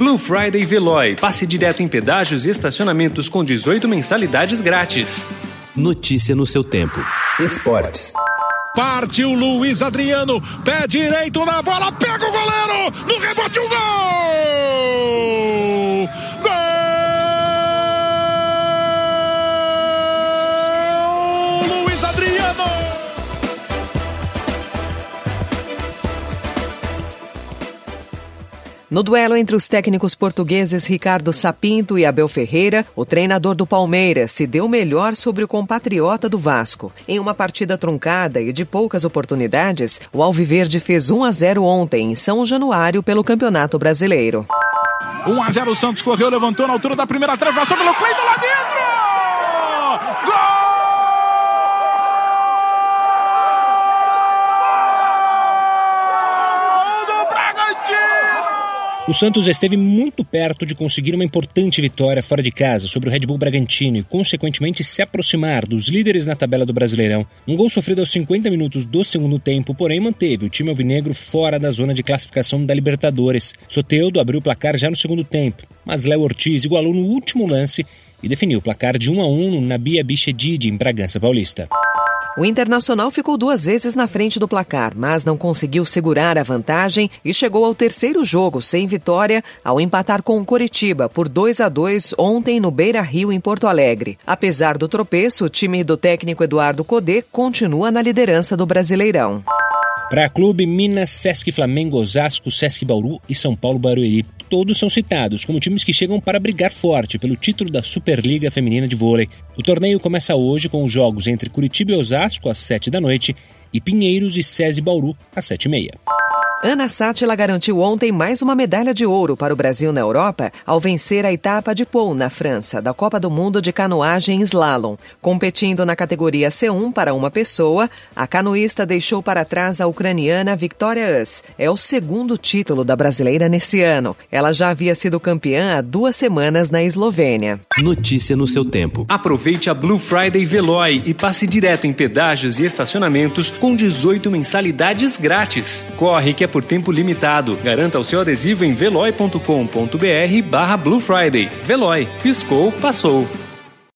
Blue Friday Veloy. Passe direto em pedágios e estacionamentos com 18 mensalidades grátis. Notícia no seu tempo. Esportes. Partiu Luiz Adriano, pé direito na bola, pega o goleiro, no rebote um gol! Gol! Luiz Adriano! No duelo entre os técnicos portugueses Ricardo Sapinto e Abel Ferreira, o treinador do Palmeiras se deu melhor sobre o compatriota do Vasco. Em uma partida truncada e de poucas oportunidades, o Alviverde fez 1 a 0 ontem em São Januário pelo Campeonato Brasileiro. 1 a 0 o Santos correu, levantou na altura da primeira passou pelo Cleiton lá dentro! Gol! do Bragantino! O Santos esteve muito perto de conseguir uma importante vitória fora de casa sobre o Red Bull Bragantino e, consequentemente, se aproximar dos líderes na tabela do Brasileirão. Um gol sofrido aos 50 minutos do segundo tempo, porém, manteve o time alvinegro fora da zona de classificação da Libertadores. Soteudo abriu o placar já no segundo tempo, mas Léo Ortiz igualou no último lance e definiu o placar de 1 a 1 no Nabia Bichedid, em Bragança Paulista. O Internacional ficou duas vezes na frente do placar, mas não conseguiu segurar a vantagem e chegou ao terceiro jogo sem vitória ao empatar com o Coritiba por 2 a 2 ontem no Beira Rio, em Porto Alegre. Apesar do tropeço, o time do técnico Eduardo Codê continua na liderança do Brasileirão. Para Clube, Minas, Sesc Flamengo, Osasco, Sesc Bauru e São Paulo Barueri. Todos são citados como times que chegam para brigar forte pelo título da Superliga Feminina de Vôlei. O torneio começa hoje com os jogos entre Curitiba e Osasco às 7 da noite e Pinheiros e SESI Bauru às 7 e meia. Ana Sátila garantiu ontem mais uma medalha de ouro para o Brasil na Europa ao vencer a etapa de Pau, na França, da Copa do Mundo de Canoagem Slalom. Competindo na categoria C1 para uma pessoa, a canoísta deixou para trás a ucraniana Victoria Us. É o segundo título da brasileira nesse ano. Ela já havia sido campeã há duas semanas na Eslovênia. Notícia no seu tempo. Aproveite a Blue Friday Veloy e passe direto em pedágios e estacionamentos com 18 mensalidades grátis. Corre que é por tempo limitado. Garanta o seu adesivo em veloy.com.br barra Blue Friday. Veloy. Piscou, passou.